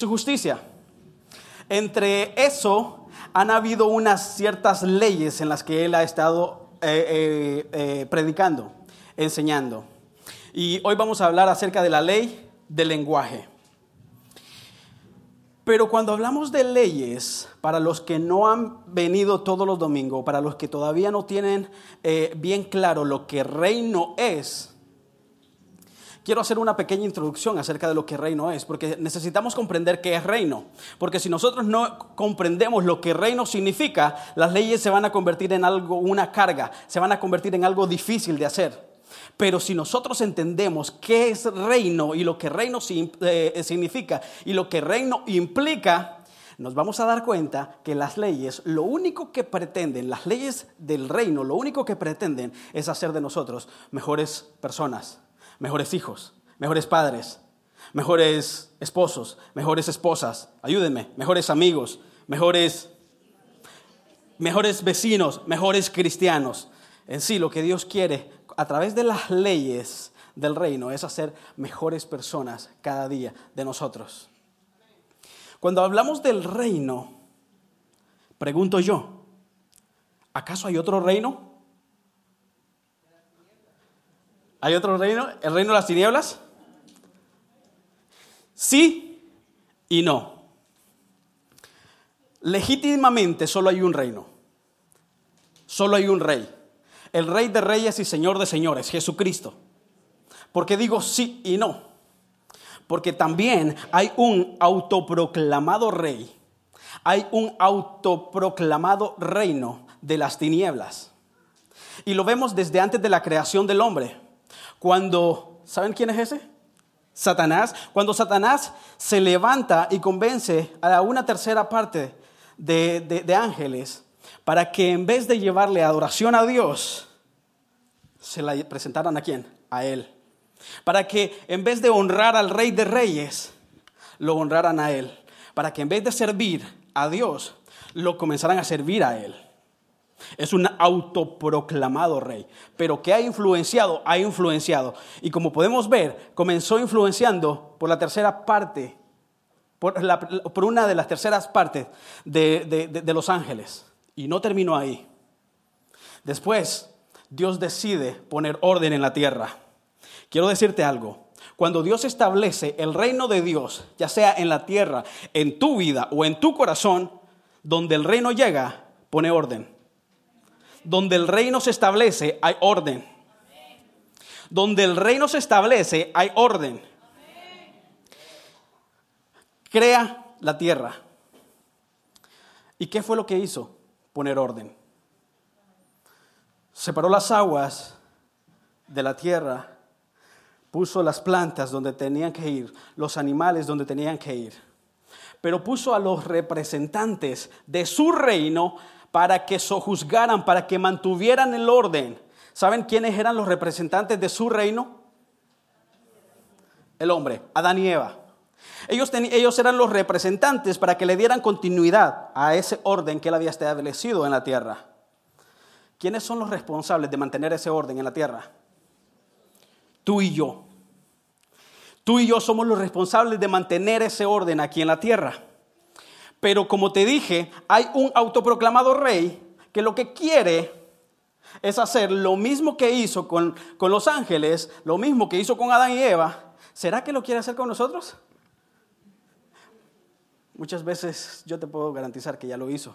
su justicia. Entre eso han habido unas ciertas leyes en las que él ha estado eh, eh, eh, predicando, enseñando. Y hoy vamos a hablar acerca de la ley del lenguaje. Pero cuando hablamos de leyes, para los que no han venido todos los domingos, para los que todavía no tienen bien claro lo que reino es, quiero hacer una pequeña introducción acerca de lo que reino es, porque necesitamos comprender qué es reino. Porque si nosotros no comprendemos lo que reino significa, las leyes se van a convertir en algo, una carga, se van a convertir en algo difícil de hacer. Pero si nosotros entendemos qué es reino y lo que reino eh, significa y lo que reino implica, nos vamos a dar cuenta que las leyes, lo único que pretenden, las leyes del reino, lo único que pretenden es hacer de nosotros mejores personas, mejores hijos, mejores padres, mejores esposos, mejores esposas, ayúdenme, mejores amigos, mejores, mejores vecinos, mejores cristianos. En sí, lo que Dios quiere a través de las leyes del reino es hacer mejores personas cada día de nosotros. Cuando hablamos del reino, pregunto yo, ¿acaso hay otro reino? ¿Hay otro reino? ¿El reino de las tinieblas? Sí y no. Legítimamente solo hay un reino. Solo hay un rey. El rey de reyes y señor de señores, Jesucristo. ¿Por qué digo sí y no? Porque también hay un autoproclamado rey. Hay un autoproclamado reino de las tinieblas. Y lo vemos desde antes de la creación del hombre. Cuando, ¿saben quién es ese? Satanás. Cuando Satanás se levanta y convence a una tercera parte de, ángeles para que en vez de llevarle adoración a Dios, se la presentaran a quién? A Él. Para que en vez de honrar al Rey de Reyes, lo honraran a Él. Para que en vez de servir a Dios, lo comenzaran a servir a Él. Es un autoproclamado rey, pero que ha influenciado, ha influenciado. Y como podemos ver, comenzó influenciando por la tercera parte, por, una de las terceras partes de, de los ángeles. Y no terminó ahí. Después, Dios decide poner orden en la tierra. Quiero decirte algo. Cuando Dios establece el reino de Dios, ya sea en la tierra, en tu vida o en tu corazón, donde el reino llega, pone orden. Donde el reino se establece, hay orden. Donde el reino se establece, hay orden. Crea la tierra. ¿Y qué fue lo que hizo? Poner orden. Separó las aguas de la tierra, puso las plantas donde tenían que ir, los animales donde tenían que ir, pero puso a los representantes de su reino para que sojuzgaran, para que mantuvieran el orden. ¿Saben quiénes eran los representantes de su reino? El hombre, Adán y Eva. Ellos, ellos eran los representantes para que le dieran continuidad a ese orden que él había establecido en la tierra. ¿Quiénes son los responsables de mantener ese orden en la tierra? Tú y yo. Tú y yo somos los responsables de mantener ese orden aquí en la tierra. Pero como te dije, hay un autoproclamado rey que lo que quiere es hacer lo mismo que hizo con, con, los ángeles, lo mismo que hizo con Adán y Eva. ¿Será que lo quiere hacer con nosotros? Muchas veces yo te puedo garantizar que ya lo hizo.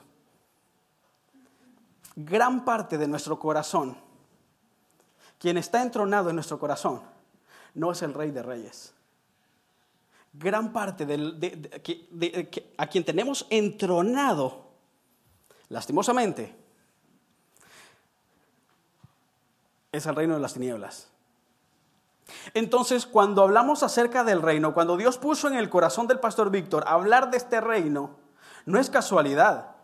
Gran parte de nuestro corazón, quien está entronado en nuestro corazón, no es el rey de reyes gran parte de, a quien tenemos entronado, lastimosamente, es el reino de las tinieblas. Entonces, cuando hablamos acerca del reino, cuando Dios puso en el corazón del pastor Víctor hablar de este reino, no es casualidad.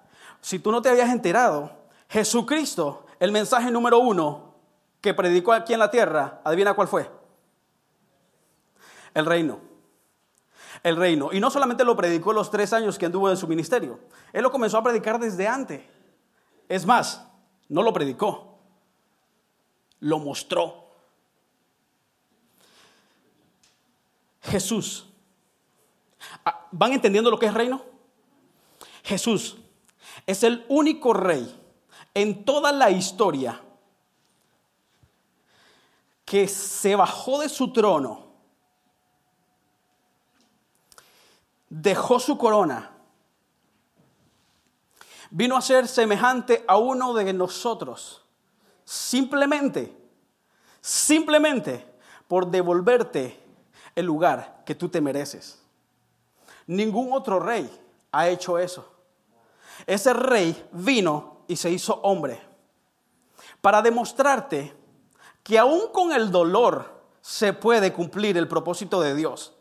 Si tú no te habías enterado, Jesucristo, el mensaje número uno que predicó aquí en la tierra, adivina cuál fue. El reino el reino. Y no solamente lo predicó los tres años que anduvo en su ministerio, él lo comenzó a predicar desde antes. Es más, no lo predicó, lo mostró. Jesús. ¿Van entendiendo lo que es reino? Jesús es el único rey en toda la historia que se bajó de su trono, dejó su corona, vino a ser semejante a uno de nosotros, simplemente, simplemente por devolverte el lugar que tú te mereces. Ningún otro rey ha hecho eso. Ese rey vino y se hizo hombre para demostrarte que aún con el dolor se puede cumplir el propósito de Dios.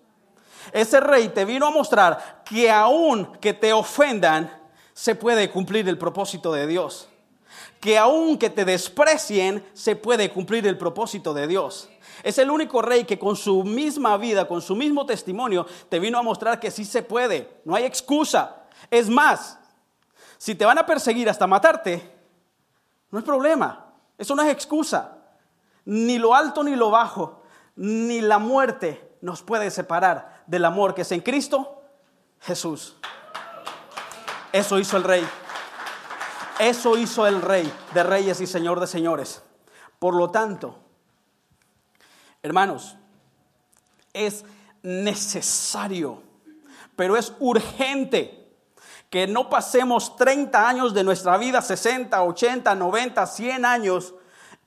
Ese rey te vino a mostrar que aún que te ofendan, se puede cumplir el propósito de Dios. Que aún que te desprecien, se puede cumplir el propósito de Dios. Es el único rey que con su misma vida, con su mismo testimonio, te vino a mostrar que sí se puede. No hay excusa. Es más, si te van a perseguir hasta matarte, no es problema. Eso no es excusa ni lo alto ni lo bajo, ni la muerte nos puede separar del amor que es en Cristo Jesús. Eso hizo el rey. Eso hizo el rey de reyes y señor de señores. Por lo tanto, hermanos, es necesario, pero es urgente que no pasemos 30 años de nuestra vida, 60, 80, 90, 100 años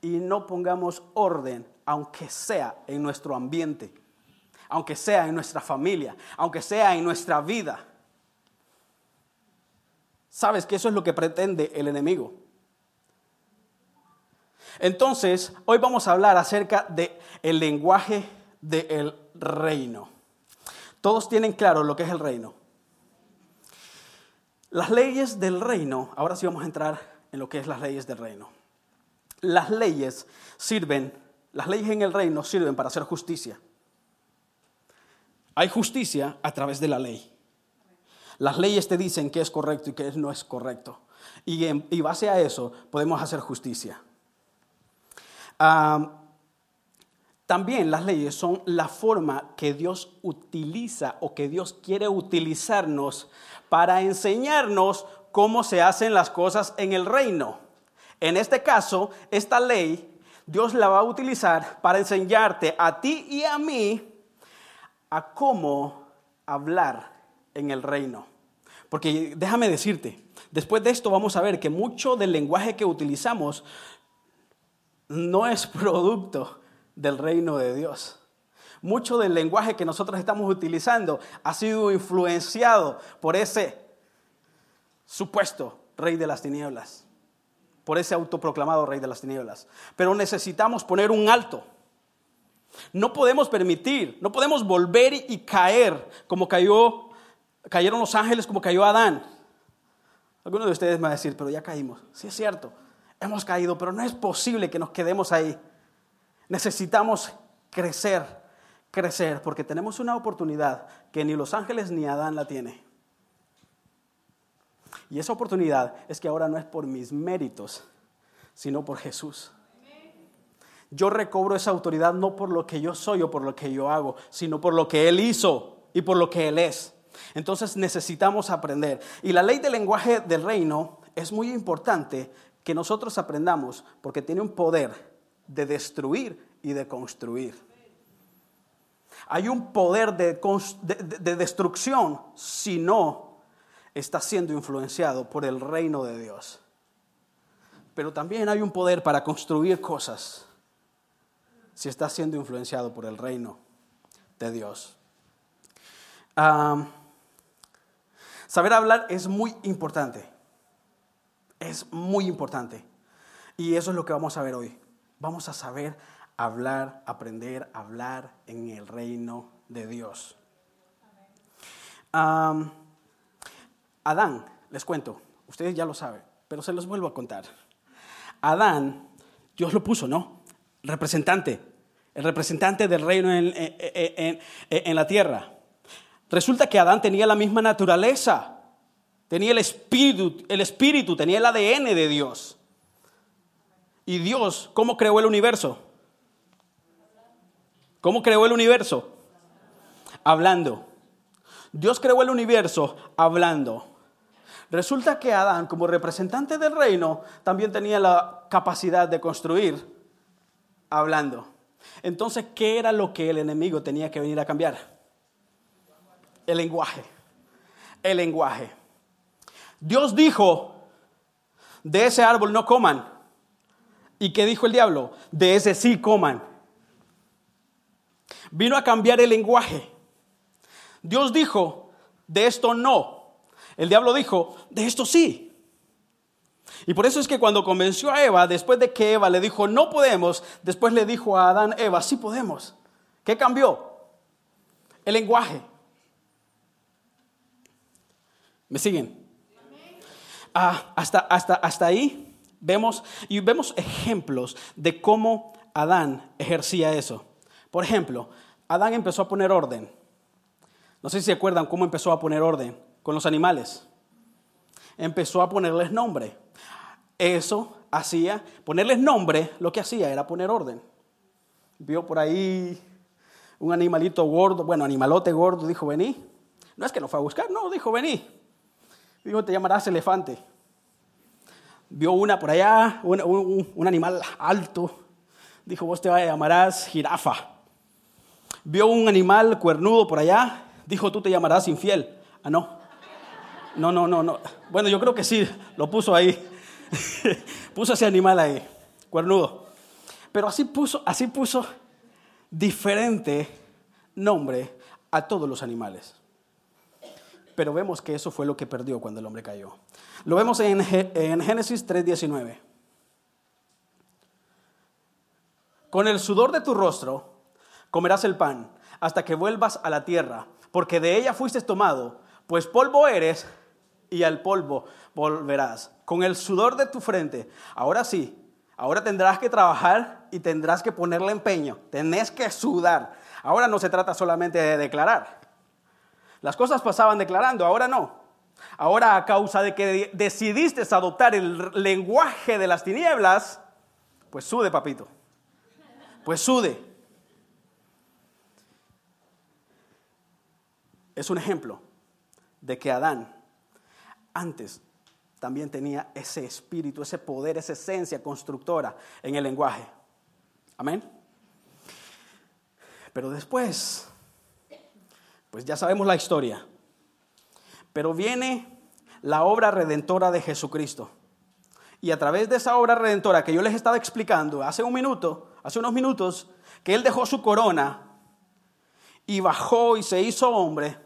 y no pongamos orden, aunque sea en nuestro ambiente, aunque sea en nuestra familia, aunque sea en nuestra vida. ¿Sabes que eso es lo que pretende el enemigo? Entonces, hoy vamos a hablar acerca del el lenguaje del reino. Todos tienen claro lo que es el reino. Las leyes del reino, ahora sí vamos a entrar en lo que es las leyes del reino las leyes sirven, las leyes en el reino sirven para hacer justicia. Hay justicia a través de la ley. Las leyes te dicen qué es correcto y qué no es correcto. Y en base a eso podemos hacer justicia. también las leyes son la forma que Dios utiliza o que Dios quiere utilizarnos para enseñarnos cómo se hacen las cosas en el reino. En este caso, esta ley Dios la va a utilizar para enseñarte a ti y a mí a cómo hablar en el reino. Porque déjame decirte, después de esto vamos a ver que mucho del lenguaje que utilizamos no es producto del reino de Dios. Mucho del lenguaje que nosotros estamos utilizando ha sido influenciado por ese supuesto rey de las tinieblas por ese autoproclamado rey de las tinieblas. Pero necesitamos poner un alto. No podemos permitir, no podemos volver y caer como cayó, cayeron los ángeles, como cayó Adán. Algunos de ustedes me van a decir, pero ya caímos. Sí es cierto, hemos caído, pero no es posible que nos quedemos ahí. Necesitamos crecer, crecer, porque tenemos una oportunidad que ni los ángeles ni Adán la tiene. Y esa oportunidad es que ahora no es por mis méritos, sino por Jesús. Yo recobro esa autoridad no por lo que yo soy o por lo que yo hago, sino por lo que Él hizo y por lo que Él es. Entonces necesitamos aprender. Y la ley del lenguaje del reino es muy importante que nosotros aprendamos porque tiene un poder de destruir y de construir. Hay un poder de, de destrucción si no está siendo influenciado por el reino de Dios. Pero también hay un poder para construir cosas si está siendo influenciado por el reino de Dios. saber hablar es muy importante. Es muy importante. Y eso es lo que vamos a ver hoy. Vamos a saber hablar, aprender a hablar en el reino de Dios. Adán, les cuento, ustedes ya lo saben, pero se los vuelvo a contar. Adán, Dios lo puso, ¿no? Representante, el representante del reino en, la tierra. Resulta que Adán tenía la misma naturaleza, tenía el espíritu, el espíritu, tenía el ADN de Dios. ¿Y Dios cómo creó el universo? ¿Cómo creó el universo? Hablando. Dios creó el universo hablando. Resulta que Adán, como representante del reino, también tenía la capacidad de construir hablando. Entonces, ¿qué era lo que el enemigo tenía que venir a cambiar? El lenguaje. El lenguaje. Dios dijo, de ese árbol no coman. ¿Y qué dijo el diablo? De ese sí coman. Vino a cambiar el lenguaje. Dios dijo, de esto no. El diablo dijo, de esto sí. Y por eso es que cuando convenció a Eva, después de que Eva le dijo, no podemos, después le dijo a Adán, Eva, sí podemos. ¿Qué cambió? El lenguaje. ¿Me siguen? Ah, hasta, hasta, hasta ahí vemos y vemos ejemplos de cómo Adán ejercía eso. Por ejemplo, Adán empezó a poner orden. No sé si se acuerdan cómo empezó a poner orden con los animales. Empezó a ponerles nombre. Eso hacía, ponerles nombre, lo que hacía era poner orden. Vio por ahí un animalito gordo, bueno, animalote gordo, dijo, vení. No es que lo fue a buscar, no, dijo, vení. Dijo, te llamarás elefante. Vio una por allá, un, animal alto. Dijo, vos te llamarás jirafa. Vio un animal cuernudo por allá. Dijo, tú te llamarás infiel. Ah, no. No, no, no, no. Bueno, yo creo que sí, lo puso ahí. puso ese animal ahí, cuernudo. Pero así puso, así puso diferente nombre a todos los animales. Pero vemos que eso fue lo que perdió cuando el hombre cayó. Lo vemos en, en Génesis 3:19. Con el sudor de tu rostro comerás el pan hasta que vuelvas a la tierra, porque de ella fuiste tomado, pues polvo eres y al polvo volverás. Con el sudor de tu frente. Ahora sí, ahora tendrás que trabajar y tendrás que ponerle empeño. Tenés que sudar. Ahora no se trata solamente de declarar. Las cosas pasaban declarando, ahora no. Ahora a causa de que decidiste adoptar el lenguaje de las tinieblas, pues sude, papito. Pues sude. Es un ejemplo de que Adán antes también tenía ese espíritu, ese poder, esa esencia constructora en el lenguaje. Amén. Pero después, pues ya sabemos la historia. Pero viene la obra redentora de Jesucristo. Y a través de esa obra redentora que yo les estaba explicando hace un minuto, hace unos minutos, que Él dejó su corona y bajó y se hizo hombre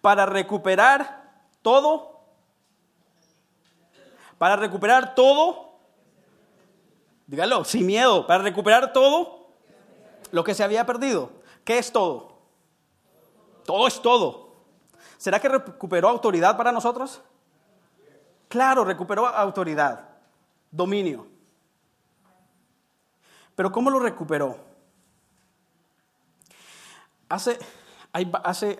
para recuperar todo para recuperar todo, dígalo, sin miedo, para recuperar todo lo que se había perdido. ¿Qué es todo? Todo es todo. ¿Será que recuperó autoridad para nosotros? Claro, recuperó autoridad, dominio. Pero ¿cómo lo recuperó? Hace, hace,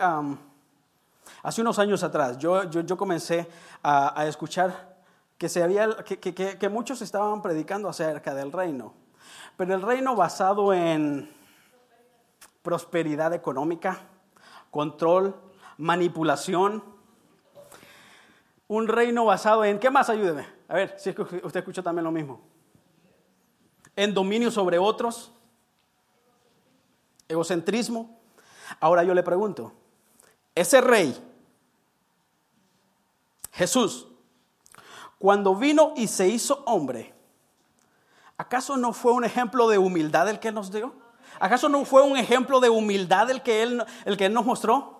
hace unos años atrás yo, yo, comencé a escuchar que, se había, que, que, muchos estaban predicando acerca del reino, pero el reino basado en prosperidad económica, control, manipulación, un reino basado en, ¿qué más? Ayúdeme. A ver, si que usted escuchó también lo mismo. En dominio sobre otros, egocentrismo. Ahora yo le pregunto, ese rey, Jesús, cuando vino y se hizo hombre, ¿acaso no fue un ejemplo de humildad el que nos dio? ¿Acaso no fue un ejemplo de humildad el que Él, el que él nos mostró?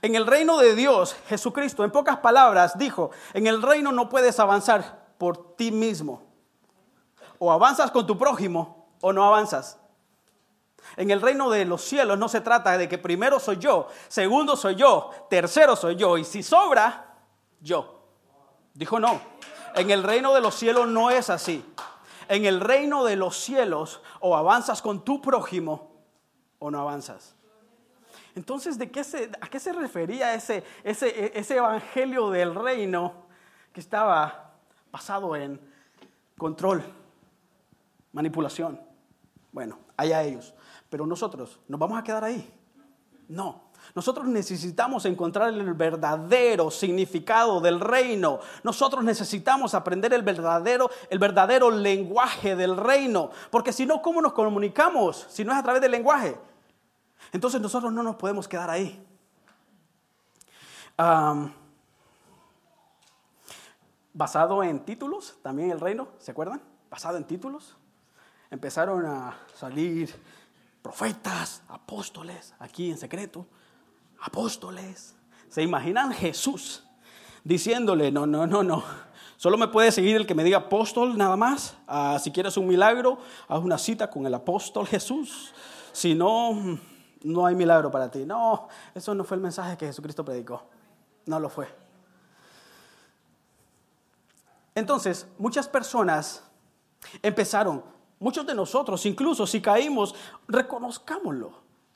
En el reino de Dios, Jesucristo, en pocas palabras, dijo, en el reino no puedes avanzar por ti mismo. O avanzas con tu prójimo o no avanzas. En el reino de los cielos no se trata de que primero soy yo, segundo soy yo, tercero soy yo y si sobra, yo. Dijo no. En el reino de los cielos no es así. En el reino de los cielos o avanzas con tu prójimo o no avanzas. Entonces, ¿de qué se, ¿a qué se refería ese, ese, ese evangelio del reino que estaba basado en control, manipulación? Bueno, allá ellos. Pero nosotros, ¿nos vamos a quedar ahí? No. Nosotros necesitamos encontrar el verdadero significado del reino. Nosotros necesitamos aprender el verdadero, el verdadero lenguaje del reino. Porque si no, ¿cómo nos comunicamos? Si no es a través del lenguaje. Entonces nosotros no nos podemos quedar ahí. basado en títulos, también el reino, ¿se acuerdan? Basado en títulos. Empezaron a salir profetas, apóstoles, aquí en secreto apóstoles. ¿Se imaginan Jesús diciéndole, no, no, no, no, solo me puede seguir el que me diga apóstol nada más? Ah, si quieres un milagro, haz una cita con el apóstol Jesús. Si no, no hay milagro para ti. No, eso no fue el mensaje que Jesucristo predicó. No lo fue. Entonces, muchas personas empezaron, muchos de nosotros, incluso si caímos, reconozcámoslo,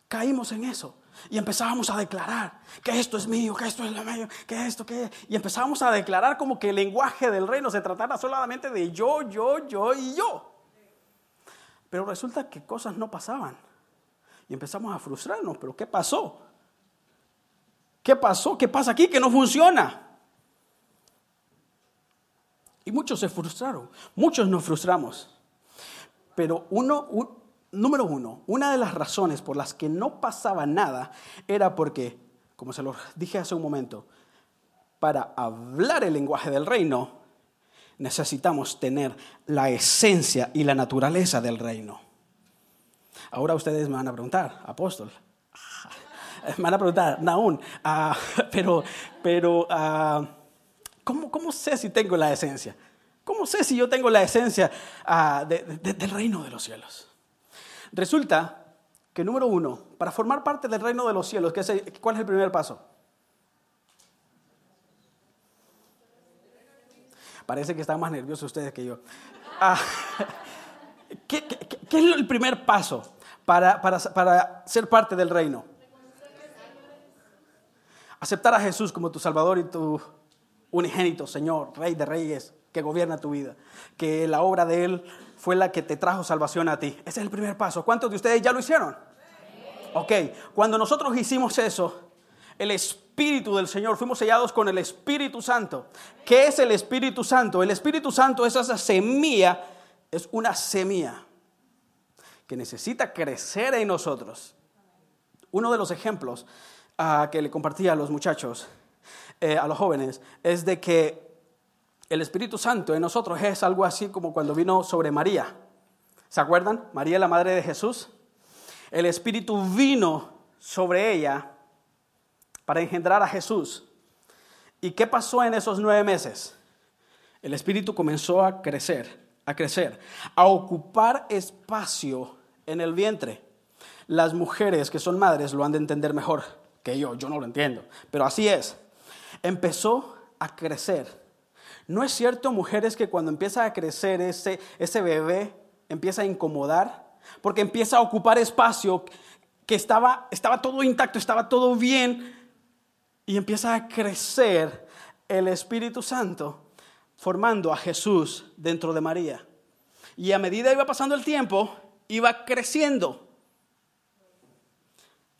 caímos en eso. Y empezábamos a declarar que esto es mío, que esto es lo mío, que esto, que... Y empezábamos a declarar como que el lenguaje del reino se tratara solamente de yo, yo, yo y yo. Pero resulta que cosas no pasaban. Y empezamos a frustrarnos. ¿Pero qué pasó? ¿Qué pasó? ¿Qué pasa aquí que no funciona? Y muchos se frustraron. Muchos nos frustramos. Pero uno, número uno, una de las razones por las que no pasaba nada era porque, como se lo dije hace un momento, para hablar el lenguaje del reino necesitamos tener la esencia y la naturaleza del reino. Ahora ustedes me van a preguntar, apóstol, me van a preguntar, Naún, ah, pero, pero ah, ¿cómo, ¿cómo sé si tengo la esencia? ¿Cómo sé si yo tengo la esencia ah, del reino de los cielos? Resulta que número uno, para formar parte del reino de los cielos, ¿cuál es el primer paso? Parece que están más nerviosos ustedes que yo. Ah, ¿qué, es el primer paso para, para ser parte del reino? Aceptar a Jesús como tu Salvador y tu unigénito Señor, Rey de Reyes, que gobierna tu vida. Que la obra de Él fue la que te trajo salvación a ti. Ese es el primer paso. ¿Cuántos de ustedes ya lo hicieron? Ok, cuando nosotros hicimos eso, el Espíritu del Señor, fuimos sellados con el Espíritu Santo. ¿Qué es el Espíritu Santo? El Espíritu Santo es esa semilla, es una semilla que necesita crecer en nosotros. Uno de los ejemplos ah, que le compartía a los muchachos, eh, a los jóvenes, es de que el Espíritu Santo en nosotros es algo así como cuando vino sobre María. ¿Se acuerdan? María, la madre de Jesús. El Espíritu vino sobre ella para engendrar a Jesús. ¿Y qué pasó en esos nueve meses? El Espíritu comenzó a crecer, a crecer, a ocupar espacio en el vientre. Las mujeres que son madres lo han de entender mejor que yo, yo no lo entiendo, pero así es. Empezó a crecer ¿No es cierto, mujeres, que cuando empieza a crecer ese, ese bebé, empieza a incomodar? Porque empieza a ocupar espacio que estaba, estaba todo intacto, estaba todo bien, y empieza a crecer el Espíritu Santo, formando a Jesús dentro de María. Y a medida iba pasando el tiempo, iba creciendo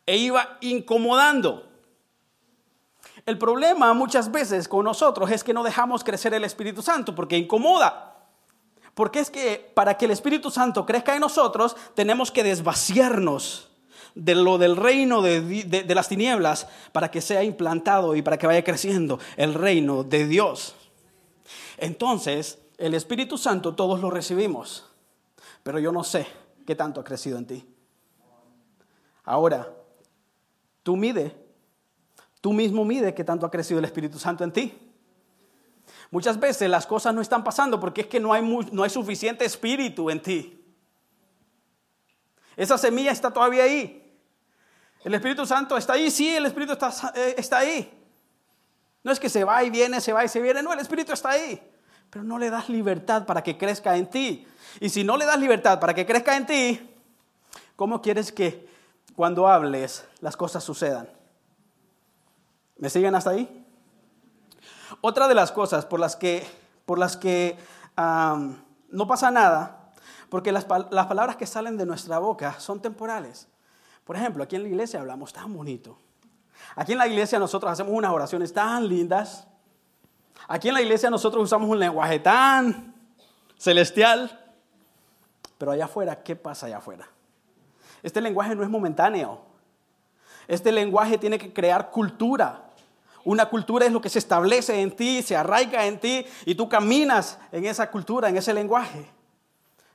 e iba incomodando. El problema muchas veces con nosotros es que no dejamos crecer el Espíritu Santo porque incomoda. Porque es que para que el Espíritu Santo crezca en nosotros tenemos que desvaciarnos de lo del reino de, las tinieblas para que sea implantado y para que vaya creciendo el reino de Dios. Entonces, el Espíritu Santo todos lo recibimos, pero yo no sé qué tanto ha crecido en ti. Ahora, tú mide Tú mismo mide qué tanto ha crecido el Espíritu Santo en ti. Muchas veces las cosas no están pasando porque es que no hay, no hay suficiente espíritu en ti. Esa semilla está todavía ahí. El Espíritu Santo está ahí, sí, el Espíritu está, eh, está ahí. No es que se va y viene, se va y se viene, no, el Espíritu está ahí. Pero no le das libertad para que crezca en ti. Y si no le das libertad para que crezca en ti, ¿cómo quieres que cuando hables las cosas sucedan? ¿Me siguen hasta ahí? Otra de las cosas por las que, por las que no pasa nada, porque las, las palabras que salen de nuestra boca son temporales. Por ejemplo, aquí en la iglesia hablamos tan bonito, Aquí en la iglesia nosotros hacemos unas oraciones tan lindas. Aquí en la iglesia nosotros usamos un lenguaje tan celestial. Pero allá afuera, ¿qué pasa allá afuera? Este lenguaje no es momentáneo. Este lenguaje tiene que crear cultura. Una cultura es lo que se establece en ti, se arraiga en ti y tú caminas en esa cultura, en ese lenguaje.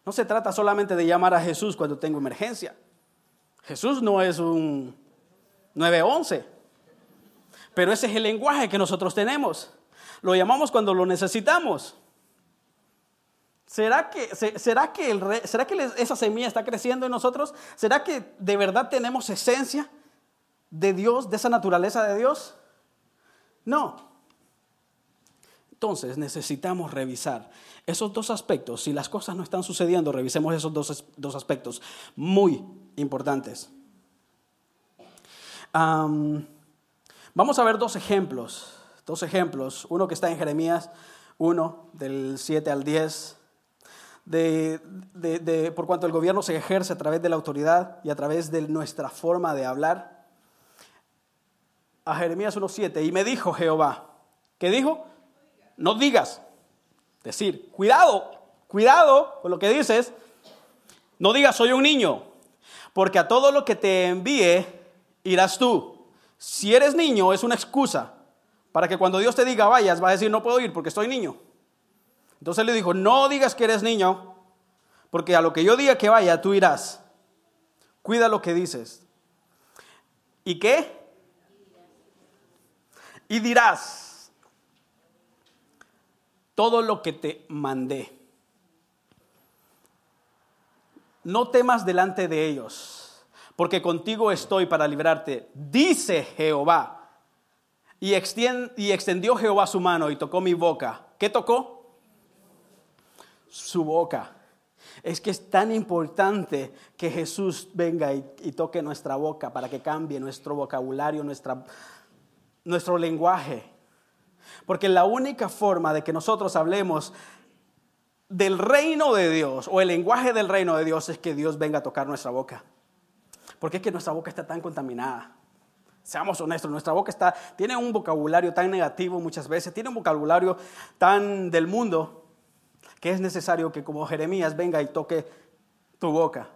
No se trata solamente de llamar a Jesús cuando tengo emergencia. Jesús no es un 911, pero ese es el lenguaje que nosotros tenemos. Lo llamamos cuando lo necesitamos. ¿Será que, será, que ¿Será que esa semilla está creciendo en nosotros? ¿Será que de verdad tenemos esencia de Dios, de esa naturaleza de Dios? No. Entonces necesitamos revisar esos dos aspectos. Si las cosas no están sucediendo, revisemos esos dos, dos aspectos muy importantes. vamos a ver dos ejemplos. Dos ejemplos. Uno que está en Jeremías 1, del 7 al 10. De, por cuanto el gobierno se ejerce a través de la autoridad y a través de nuestra forma de hablar. A Jeremías 1.7, y me dijo Jehová, ¿qué dijo? No digas, decir, cuidado, cuidado con lo que dices, no digas soy un niño, porque a todo lo que te envíe irás tú. Si eres niño es una excusa para que cuando Dios te diga vayas, vas a decir no puedo ir porque estoy niño. Entonces le dijo, no digas que eres niño, porque a lo que yo diga que vaya, tú irás. Cuida lo que dices. ¿Y qué? Y dirás, todo lo que te mandé. No temas delante de ellos, porque contigo estoy para librarte, dice Jehová. Y, extendió Jehová su mano y tocó mi boca. ¿Qué tocó? Su boca. Es que es tan importante que Jesús venga y, y toque nuestra boca para que cambie nuestro vocabulario, nuestra, nuestro lenguaje. Porque la única forma de que nosotros hablemos del reino de Dios o el lenguaje del reino de Dios es que Dios venga a tocar nuestra boca. Porque es que nuestra boca está tan contaminada. Seamos honestos, nuestra boca está, tiene un vocabulario tan negativo muchas veces, tiene un vocabulario tan del mundo, que es necesario que como Jeremías venga y toque tu boca.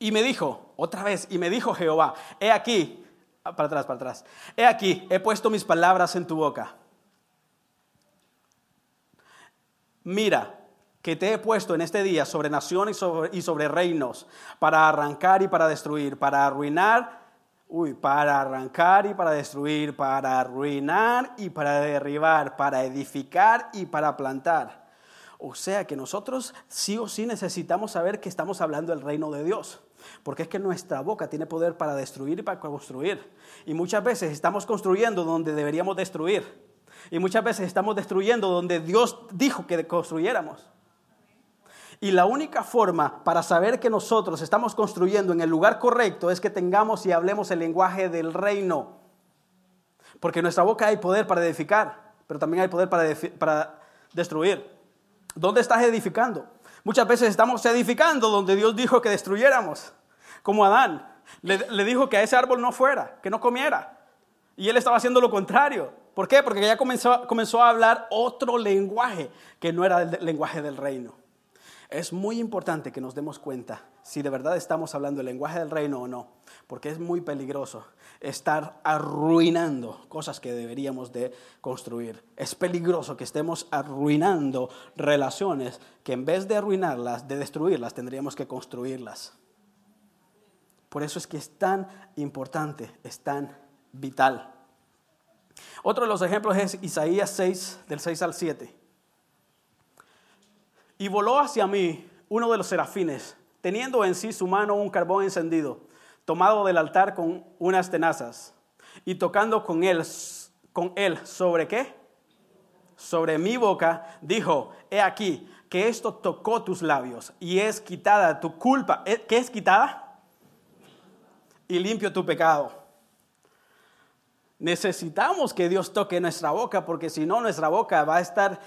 Y me dijo, otra vez, y me dijo Jehová, he aquí, Ah, para atrás, para atrás. He aquí, he puesto mis palabras en tu boca. Mira, que te he puesto en este día sobre naciones y sobre, y sobre reinos, para arrancar y para destruir, para arruinar, uy, para arrancar y para destruir, para arruinar y para derribar, para edificar y para plantar. O sea que nosotros sí o sí necesitamos saber que estamos hablando del reino de Dios. Porque es que nuestra boca tiene poder para destruir y para construir. Y muchas veces estamos construyendo donde deberíamos destruir. Y muchas veces estamos destruyendo donde Dios dijo que construyéramos. Y la única forma para saber que nosotros estamos construyendo en el lugar correcto es que tengamos y hablemos el lenguaje del reino. Porque en nuestra boca hay poder para edificar, pero también hay poder para, para destruir. ¿Dónde estás edificando? Muchas veces estamos edificando donde Dios dijo que destruyéramos, como Adán. Le, dijo que a ese árbol no fuera, que no comiera. Y él estaba haciendo lo contrario. ¿Por qué? Porque ya comenzó, comenzó a hablar otro lenguaje que no era el lenguaje del reino. Es muy importante que nos demos cuenta si de verdad estamos hablando el lenguaje del reino o no, porque es muy peligroso estar arruinando cosas que deberíamos de construir. Es peligroso que estemos arruinando relaciones que en vez de arruinarlas, de destruirlas, tendríamos que construirlas. Por eso es que es tan importante, es tan vital. Otro de los ejemplos es Isaías 6, del 6 al 7. Y voló hacia mí uno de los serafines, teniendo en sí su mano un carbón encendido, tomado del altar con unas tenazas, y tocando con él, con él sobre qué? Sobre mi boca, dijo, he aquí, que esto tocó tus labios, y es quitada tu culpa. ¿Eh? ¿Qué es quitada? Y limpio tu pecado. Necesitamos que Dios toque nuestra boca, porque si no, nuestra boca va a estar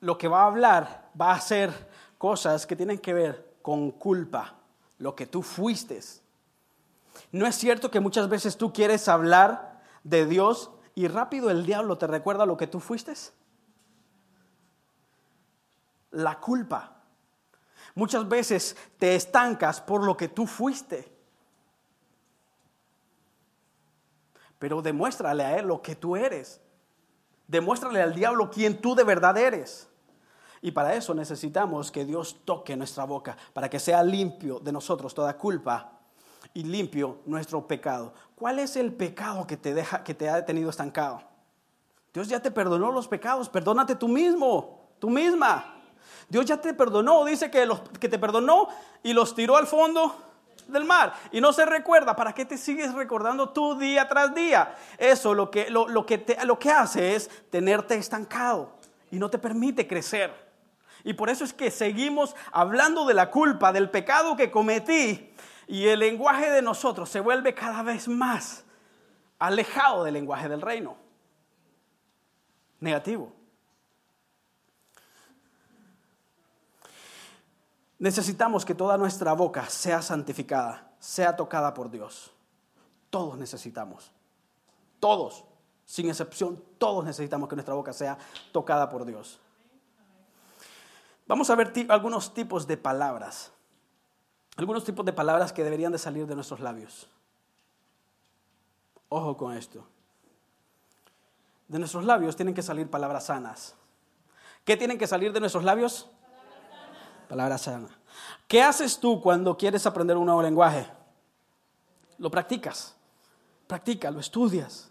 lo que va a hablar va a ser cosas que tienen que ver con culpa. Lo que tú fuiste. ¿No es cierto que muchas veces tú quieres hablar de Dios y rápido el diablo te recuerda lo que tú fuiste? La culpa. Muchas veces te estancas por lo que tú fuiste. Pero demuéstrale a él lo que tú eres. Demuéstrale al diablo quién tú de verdad eres. Y para eso necesitamos que Dios toque nuestra boca, para que sea limpio de nosotros toda culpa y limpio nuestro pecado. ¿Cuál es el pecado que te deja que te ha tenido estancado? Dios ya te perdonó los pecados, perdónate tú mismo, tú misma. Dios ya te perdonó, dice que, los, que te perdonó y los tiró al fondo del mar. Y no se recuerda, ¿para qué te sigues recordando tú día tras día? Eso lo que, lo, que, te, lo que hace es tenerte estancado y no te permite crecer. Y por eso es que seguimos hablando de la culpa, del pecado que cometí. Y el lenguaje de nosotros se vuelve cada vez más alejado del lenguaje del reino. Negativo. Necesitamos que toda nuestra boca sea santificada, sea tocada por Dios. Todos necesitamos. Todos, sin excepción, todos necesitamos que nuestra boca sea tocada por Dios. Vamos a ver algunos tipos de palabras. Algunos tipos de palabras que deberían de salir de nuestros labios. Ojo con esto. De nuestros labios tienen que salir palabras sanas. ¿Qué tienen que salir de nuestros labios? Palabras sanas. ¿Qué haces tú cuando quieres aprender un nuevo lenguaje? Lo practicas. Practica, lo estudias.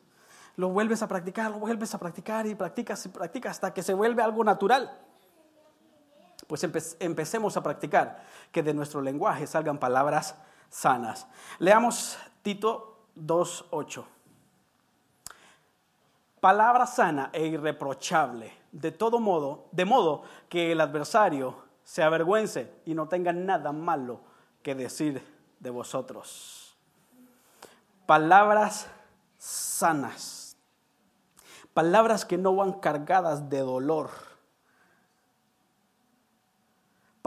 Lo vuelves a practicar, lo vuelves a practicar y practicas y practicas hasta que se vuelve algo natural pues empecemos a practicar que de nuestro lenguaje salgan palabras sanas. Leamos Tito 2.8. Palabra sana e irreprochable, de todo modo, de modo que el adversario se avergüence y no tenga nada malo que decir de vosotros. Palabras sanas, palabras que no van cargadas de dolor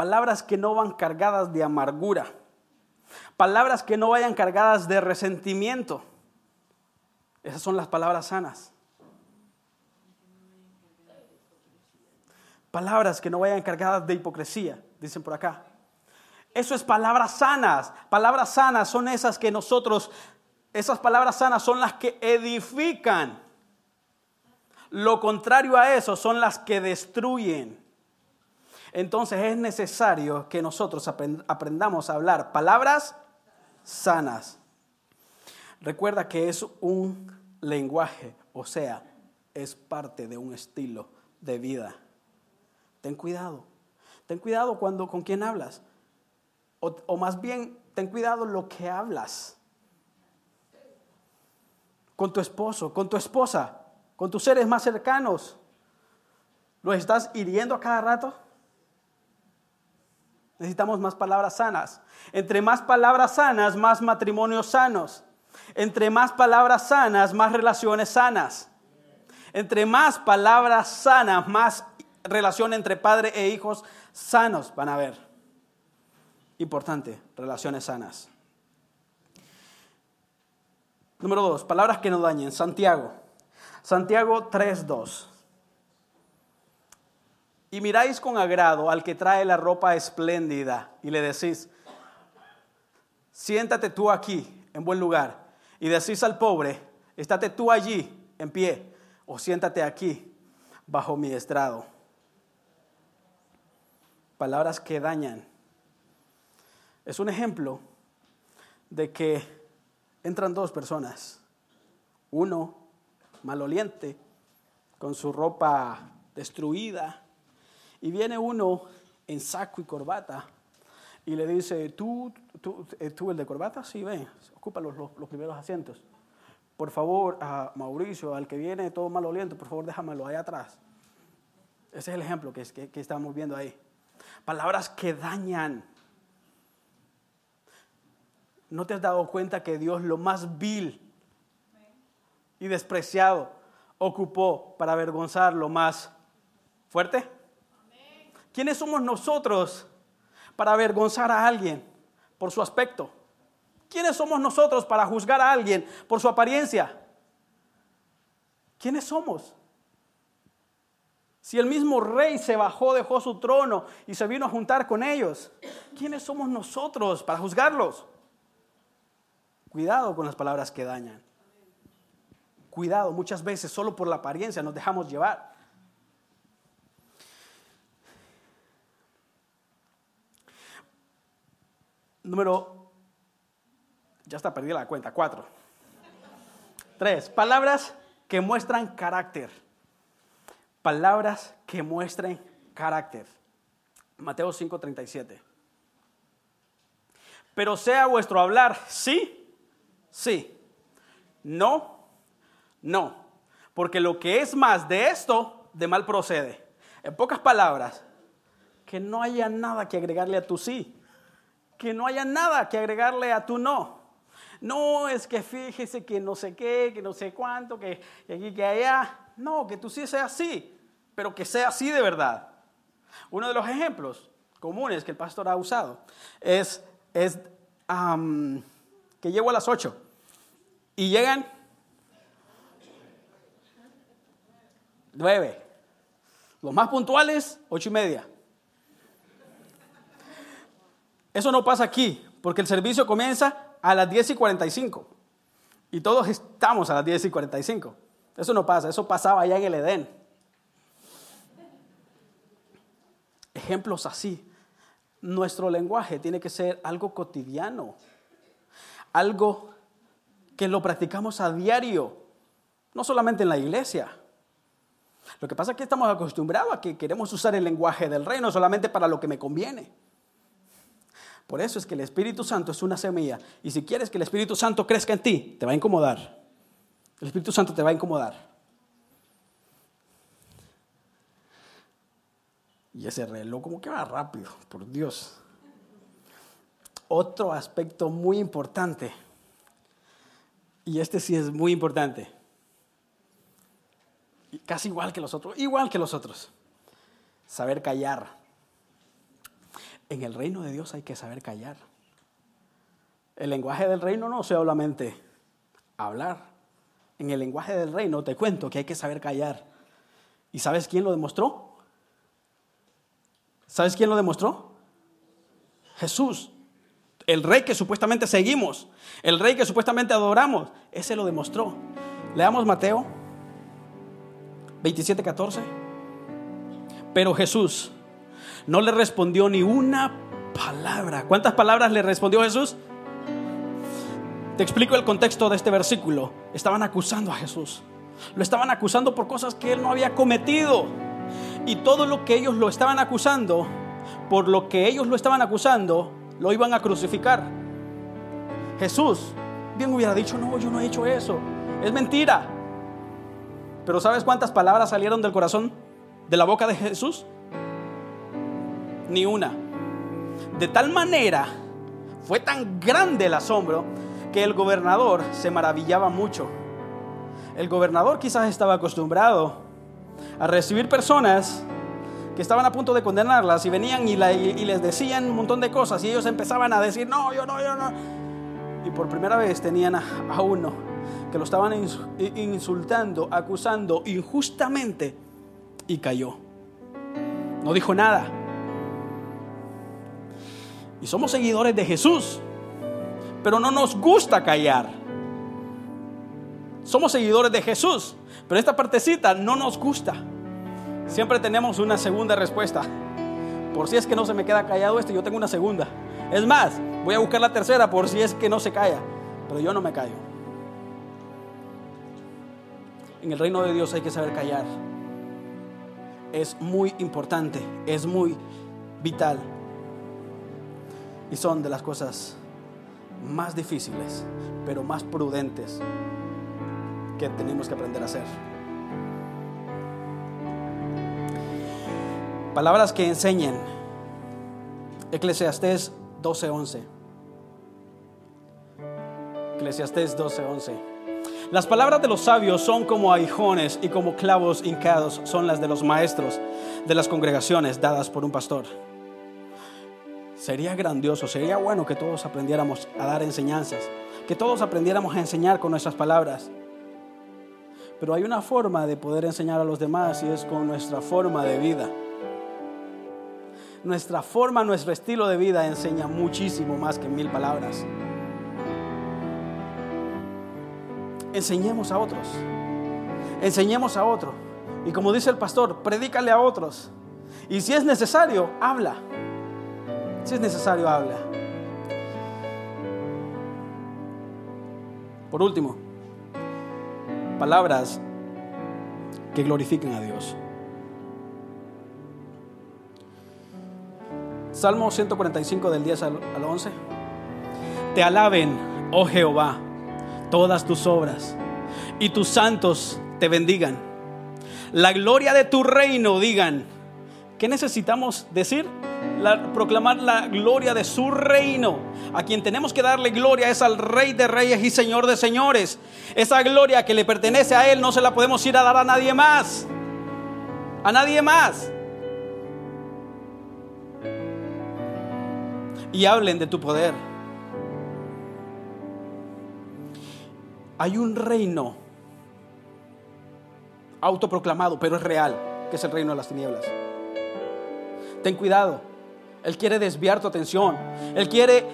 palabras que no van cargadas de amargura, palabras que no vayan cargadas de resentimiento. Esas son las palabras sanas. Palabras que no vayan cargadas de hipocresía, dicen por acá. Eso es palabras sanas. Palabras sanas son esas que nosotros, esas palabras sanas son las que edifican. Lo contrario a eso son las que destruyen. Entonces es necesario que nosotros aprendamos a hablar palabras sanas. Recuerda que es un lenguaje, o sea, es parte de un estilo de vida. Ten cuidado. Ten cuidado cuando con quién hablas. O, o más bien, ten cuidado lo que hablas. Con tu esposo, con tu esposa, con tus seres más cercanos. ¿Lo estás hiriendo a cada rato? Necesitamos más palabras sanas. Entre más palabras sanas, más matrimonios sanos. Entre más palabras sanas, más relaciones sanas. Entre más palabras sanas, más relación entre padre e hijos sanos van a haber. Importante, relaciones sanas. Número dos, palabras que no dañen. Santiago. Santiago 3.2 y miráis con agrado al que trae la ropa espléndida y le decís, siéntate tú aquí en buen lugar. Y decís al pobre, estate tú allí en pie o siéntate aquí bajo mi estrado. Palabras que dañan. Es un ejemplo de que entran dos personas. Uno maloliente, con su ropa destruida, y viene uno en saco y corbata y le dice, ¿tú, tú, eh, tú el de corbata? Sí, ven, ocupa los, los, primeros asientos. Por favor, a Mauricio, al que viene todo maloliento, por favor déjamelo ahí atrás. Ese es el ejemplo que, que, que estamos viendo ahí. Palabras que dañan. ¿No te has dado cuenta que Dios lo más vil y despreciado ocupó para avergonzar lo más fuerte? ¿Quiénes somos nosotros para avergonzar a alguien? por su aspecto. ¿Quiénes somos nosotros para juzgar a alguien por su apariencia? ¿Quiénes somos? Si el mismo rey se bajó, dejó su trono y se vino a juntar con ellos, ¿quiénes somos nosotros para juzgarlos? Cuidado con las palabras que dañan. Cuidado, muchas veces solo por la apariencia nos dejamos llevar. Número, ya está perdida la cuenta, cuatro. Tres, palabras que muestran carácter. Palabras que muestren carácter. Mateo 5:37. Pero sea vuestro hablar sí, sí. No, no. Porque lo que es más de esto, de mal procede. En pocas palabras, que no haya nada que agregarle a tu sí que no haya nada que agregarle a tu no. No es que fíjese que no sé qué, que no sé cuánto, que, aquí, que allá. No, que tú sí sea así, pero que sea así de verdad. Uno de los ejemplos comunes que el pastor ha usado es, es que llego a las 8 y llegan 9. Los más puntuales, ocho y media. Eso no pasa aquí, porque el servicio comienza a las 10 y 45. Y todos estamos a las 10 y 45. Eso no pasa, eso pasaba allá en el Edén. Ejemplos así. Nuestro lenguaje tiene que ser algo cotidiano, algo que lo practicamos a diario, no solamente en la iglesia. Lo que pasa es que estamos acostumbrados a que queremos usar el lenguaje del reino solamente para lo que me conviene. Por eso es que el Espíritu Santo es una semilla. Y si quieres que el Espíritu Santo crezca en ti, te va a incomodar. El Espíritu Santo te va a incomodar. Y ese reloj como que va rápido, por Dios. Otro aspecto muy importante, y este sí es muy importante, casi igual que los otros, igual que los otros, saber callar. En el reino de Dios hay que saber callar. El lenguaje del reino no solamente hablar. En el lenguaje del reino te cuento que hay que saber callar. ¿Y sabes quién lo demostró? ¿Sabes quién lo demostró? Jesús. El rey que supuestamente seguimos, el rey que supuestamente adoramos, ese lo demostró. Leamos Mateo 27, 14. Pero Jesús, no le respondió ni una palabra. ¿Cuántas palabras le respondió Jesús? Te explico el contexto de este versículo. Estaban acusando a Jesús. Lo estaban acusando por cosas que él no había cometido. Y todo lo que ellos lo estaban acusando, por lo que ellos lo estaban acusando, lo iban a crucificar. Jesús bien hubiera dicho, no, yo no he hecho eso. Es mentira. Pero ¿sabes cuántas palabras salieron del corazón, de la boca de Jesús? Ni una. De tal manera, fue tan grande el asombro que el gobernador se maravillaba mucho. El gobernador quizás estaba acostumbrado a recibir personas que estaban a punto de condenarlas y venían y, les decían un montón de cosas y ellos empezaban a decir, no, yo no, yo no. Y por primera vez tenían a uno que lo estaban insultando, acusando injustamente y cayó. No dijo nada. Y somos seguidores de Jesús, pero no nos gusta callar. Somos seguidores de Jesús, pero esta partecita no nos gusta. Siempre tenemos una segunda respuesta. Por si es que no se me queda callado este, yo tengo una segunda. Es más, voy a buscar la tercera por si es que no se calla, pero yo no me callo. En el reino de Dios hay que saber callar. Es muy importante, es muy vital y son de las cosas más difíciles, pero más prudentes que tenemos que aprender a hacer. Palabras que enseñen. Eclesiastés 12:11. Eclesiastés 12:11. Las palabras de los sabios son como aguijones y como clavos hincados son las de los maestros de las congregaciones dadas por un pastor. Sería grandioso, sería bueno que todos aprendiéramos a dar enseñanzas, que todos aprendiéramos a enseñar con nuestras palabras. Pero hay una forma de poder enseñar a los demás y es con nuestra forma de vida. Nuestra forma, nuestro estilo de vida enseña muchísimo más que mil palabras. Enseñemos a otros. Enseñemos a otros. Y como dice el pastor, predícale a otros. Y si es necesario, habla. Si es necesario, habla. Por último, palabras que glorifiquen a Dios. Salmo 145 del 10 al 11. Te alaben, oh Jehová, todas tus obras, y tus santos te bendigan. La gloria de tu reino digan. ¿Qué necesitamos decir? Proclamar la gloria de su reino. A quien tenemos que darle gloria es al Rey de Reyes y Señor de Señores. Esa gloria que le pertenece a Él no se la podemos ir a dar a nadie más. A nadie más. Y hablen de tu poder. Hay un reino autoproclamado, pero es real, que es el reino de las tinieblas. Ten cuidado. Él quiere desviar tu atención. Él quiere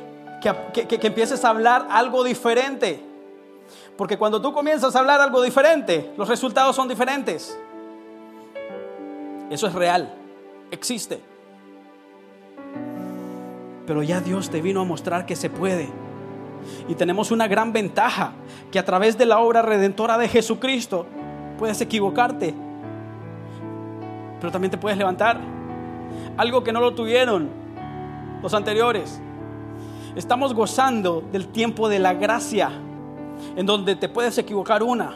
que, que, empieces a hablar algo diferente. Porque cuando tú comienzas a hablar algo diferente, los resultados son diferentes. Eso es real. Existe. Pero ya Dios te vino a mostrar que se puede. Y tenemos una gran ventaja, que a través de la obra redentora de Jesucristo puedes equivocarte, pero también te puedes levantar algo que no lo tuvieron los anteriores. Estamos gozando del tiempo de la gracia, en donde te puedes equivocar una,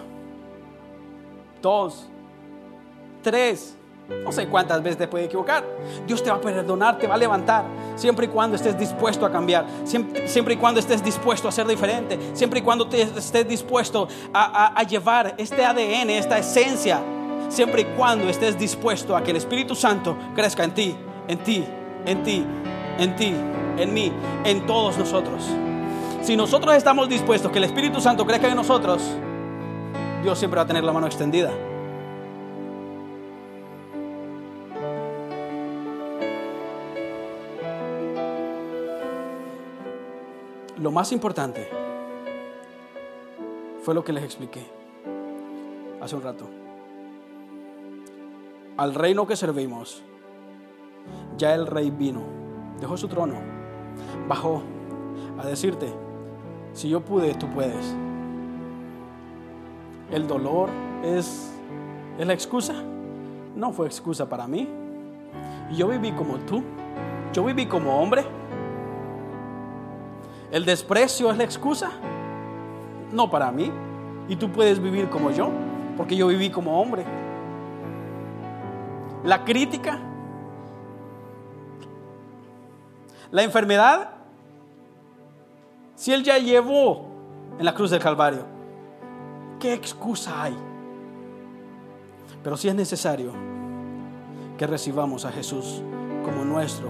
dos, tres, no sé cuántas veces te puede equivocar. Dios te va a perdonar, te va a levantar, siempre y cuando estés dispuesto a cambiar, siempre, y cuando estés dispuesto a ser diferente, siempre y cuando te, estés dispuesto a, a llevar este ADN, esta esencia, siempre y cuando estés dispuesto a que el Espíritu Santo crezca en ti en ti, en ti, en ti, en mí, en todos nosotros. Si nosotros estamos dispuestos que el Espíritu Santo crezca en nosotros, Dios siempre va a tener la mano extendida. Lo más importante fue lo que les expliqué hace un rato. Al reino que servimos ya el rey vino, dejó su trono, bajó a decirte, si yo pude, tú puedes. El dolor es, es la excusa. No fue excusa para mí. Yo viví como tú. Yo viví como hombre. El desprecio es la excusa. No para mí. Y tú puedes vivir como yo, porque yo viví como hombre. La crítica La enfermedad, si Él ya llevó en la cruz del Calvario, ¿qué excusa hay? Pero si es necesario que recibamos a Jesús como nuestro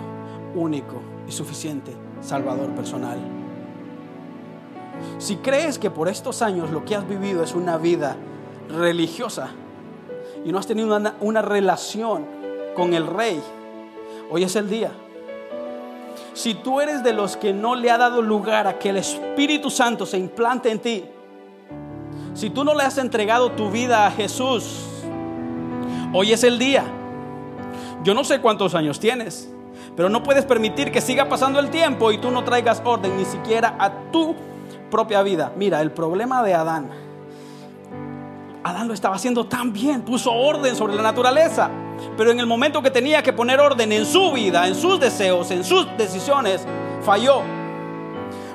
único y suficiente Salvador personal. Si crees que por estos años lo que has vivido es una vida religiosa y no has tenido una, relación con el Rey, hoy es el día si tú eres de los que no le ha dado lugar a que el Espíritu Santo se implante en ti, si tú no le has entregado tu vida a Jesús, hoy es el día. Yo no sé cuántos años tienes, pero no puedes permitir que siga pasando el tiempo y tú no traigas orden ni siquiera a tu propia vida. Mira, el problema de Adán. Adán lo estaba haciendo tan bien, puso orden sobre la naturaleza. Pero en el momento que tenía que poner orden en su vida, en sus deseos, en sus decisiones, falló.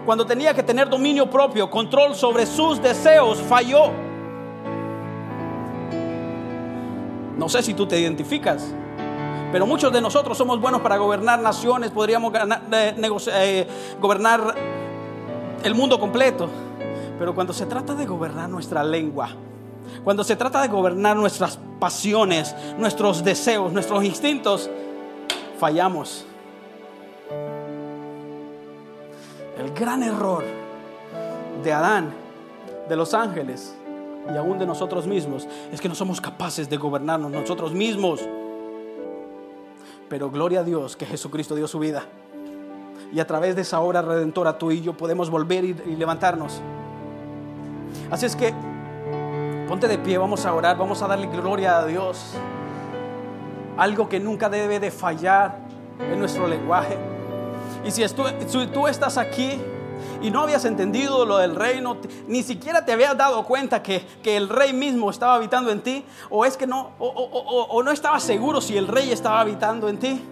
Cuando tenía que tener dominio propio, control sobre sus deseos, falló. No sé si tú te identificas, pero muchos de nosotros somos buenos para gobernar naciones, podríamos eh, eh, gobernar el mundo completo. Pero cuando se trata de gobernar nuestra lengua, cuando se trata de gobernar nuestras pasiones, nuestros deseos, nuestros instintos, fallamos. El gran error de Adán, de los ángeles y aún de nosotros mismos es que no somos capaces de gobernarnos nosotros mismos. Pero gloria a Dios que Jesucristo dio su vida. Y a través de esa obra redentora tú y yo podemos volver y, y levantarnos. Así es que ponte de pie, vamos a orar, vamos a darle gloria a Dios. Algo que nunca debe de fallar en nuestro lenguaje. Y si, tú estás aquí y no habías entendido lo del reino, ni siquiera te habías dado cuenta que, que el rey mismo estaba habitando en ti, o es que no, o- o no estabas seguro si el rey estaba habitando en ti,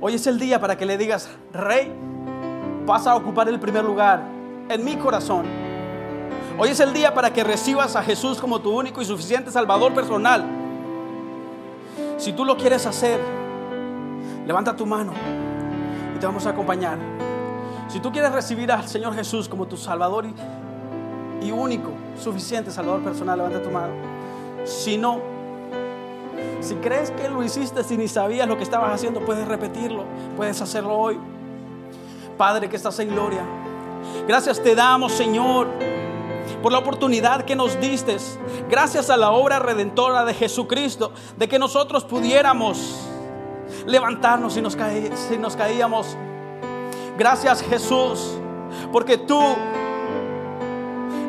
hoy es el día para que le digas, rey, vas a ocupar el primer lugar en mi corazón. Hoy es el día para que recibas a Jesús como tu único y suficiente Salvador personal. Si tú lo quieres hacer, levanta tu mano y te vamos a acompañar. Si tú quieres recibir al Señor Jesús como tu Salvador y, y único, suficiente Salvador personal, levanta tu mano. Si no, si crees que lo hiciste si ni sabías lo que estabas haciendo, puedes repetirlo, puedes hacerlo hoy. Padre que estás en gloria, gracias te damos, Señor, por la oportunidad que nos diste. Gracias a la obra redentora de Jesucristo, de que nosotros pudiéramos levantarnos si nos, si nos caíamos. Gracias Jesús, porque tú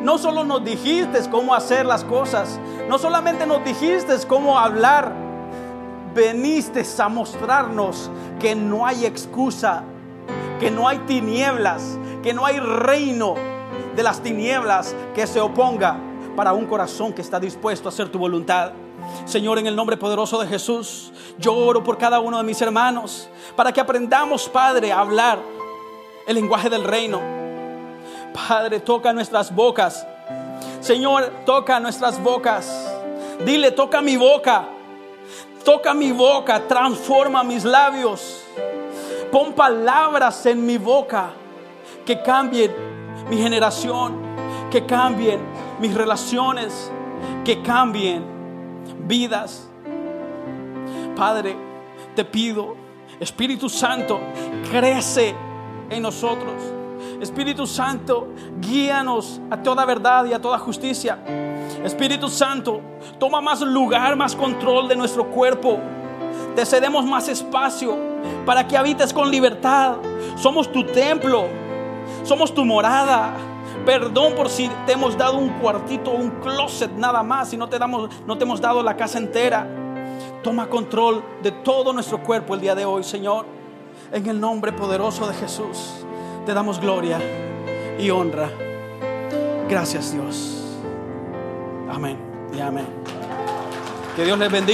no solo nos dijiste cómo hacer las cosas, no solamente nos dijiste cómo hablar, veniste a mostrarnos que no hay excusa, que no hay tinieblas, que no hay reino de las tinieblas que se oponga para un corazón que está dispuesto a hacer tu voluntad. Señor, en el nombre poderoso de Jesús, yo oro por cada uno de mis hermanos para que aprendamos, Padre, a hablar el lenguaje del reino. Padre, toca nuestras bocas. Señor, toca nuestras bocas. Dile, toca mi boca. Toca mi boca, transforma mis labios. Pon palabras en mi boca que cambien mi generación, que cambien mis relaciones, que cambien vidas. Padre, te pido, Espíritu Santo, crece en nosotros. Espíritu Santo, guíanos a toda verdad y a toda justicia. Espíritu Santo, toma más lugar, más control de nuestro cuerpo. Te cedemos más espacio para que habites con libertad. Somos tu templo, somos tu morada. Perdón por si te hemos dado un cuartito, un closet nada más y no te, damos, no te hemos dado la casa entera. Toma control de todo nuestro cuerpo el día de hoy, Señor. En el nombre poderoso de Jesús, te damos gloria y honra. Gracias, Dios. Amén y amén. Que Dios les bendiga.